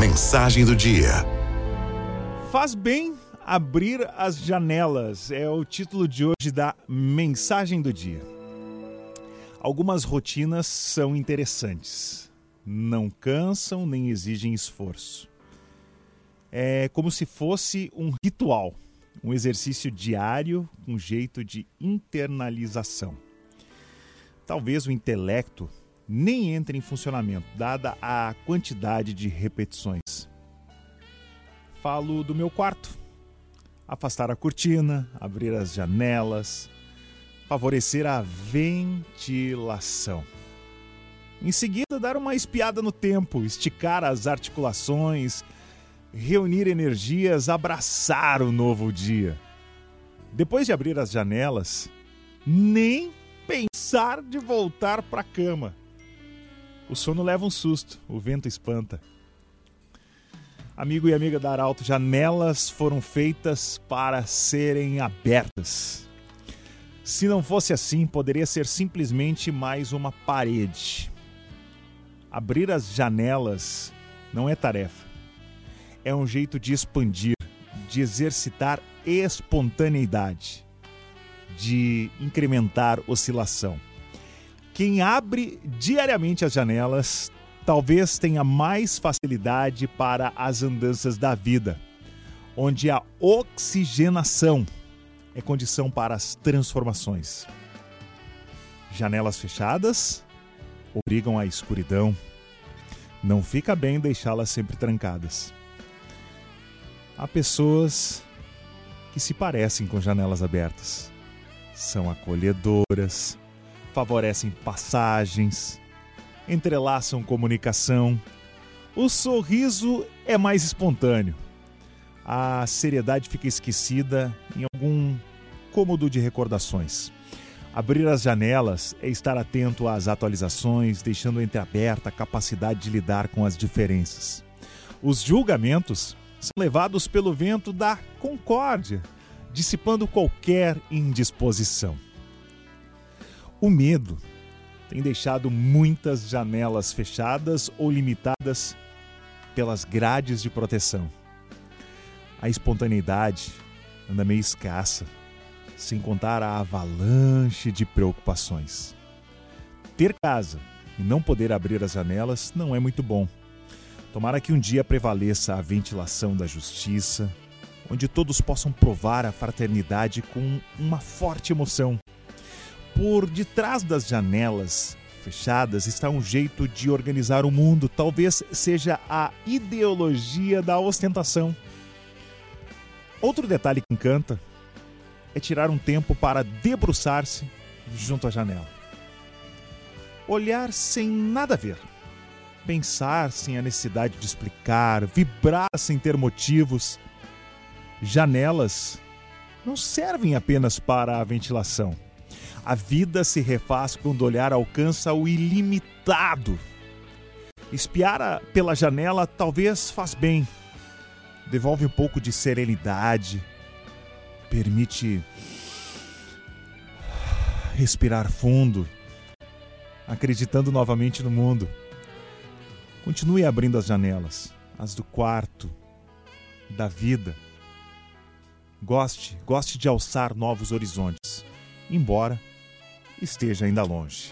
Mensagem do dia. Faz bem abrir as janelas é o título de hoje da Mensagem do dia. Algumas rotinas são interessantes. Não cansam nem exigem esforço. É como se fosse um ritual, um exercício diário, um jeito de internalização. Talvez o intelecto nem entre em funcionamento, dada a quantidade de repetições. Falo do meu quarto. Afastar a cortina, abrir as janelas, favorecer a ventilação. Em seguida, dar uma espiada no tempo, esticar as articulações, reunir energias, abraçar o novo dia. Depois de abrir as janelas, nem pensar de voltar para a cama. O sono leva um susto, o vento espanta. Amigo e amiga da Arauto, janelas foram feitas para serem abertas. Se não fosse assim, poderia ser simplesmente mais uma parede. Abrir as janelas não é tarefa. É um jeito de expandir, de exercitar espontaneidade, de incrementar oscilação. Quem abre diariamente as janelas talvez tenha mais facilidade para as andanças da vida, onde a oxigenação é condição para as transformações. Janelas fechadas obrigam à escuridão. Não fica bem deixá-las sempre trancadas. Há pessoas que se parecem com janelas abertas. São acolhedoras, favorecem passagens, entrelaçam comunicação. O sorriso é mais espontâneo. A seriedade fica esquecida em algum cômodo de recordações. Abrir as janelas é estar atento às atualizações, deixando entreaberta a capacidade de lidar com as diferenças. Os julgamentos são levados pelo vento da concórdia, dissipando qualquer indisposição. O medo tem deixado muitas janelas fechadas ou limitadas pelas grades de proteção. A espontaneidade anda meio escassa, sem contar a avalanche de preocupações. Ter casa e não poder abrir as janelas não é muito bom. Tomara que um dia prevaleça a ventilação da justiça, onde todos possam provar a fraternidade com uma forte emoção por detrás das janelas fechadas está um jeito de organizar o mundo, talvez seja a ideologia da ostentação. Outro detalhe que encanta é tirar um tempo para debruçar-se junto à janela. Olhar sem nada a ver. Pensar sem a necessidade de explicar, vibrar sem ter motivos. Janelas não servem apenas para a ventilação a vida se refaz quando o olhar alcança o ilimitado. Espiar pela janela talvez faz bem. Devolve um pouco de serenidade. Permite respirar fundo, acreditando novamente no mundo. Continue abrindo as janelas, as do quarto, da vida. Goste, goste de alçar novos horizontes, embora esteja ainda longe.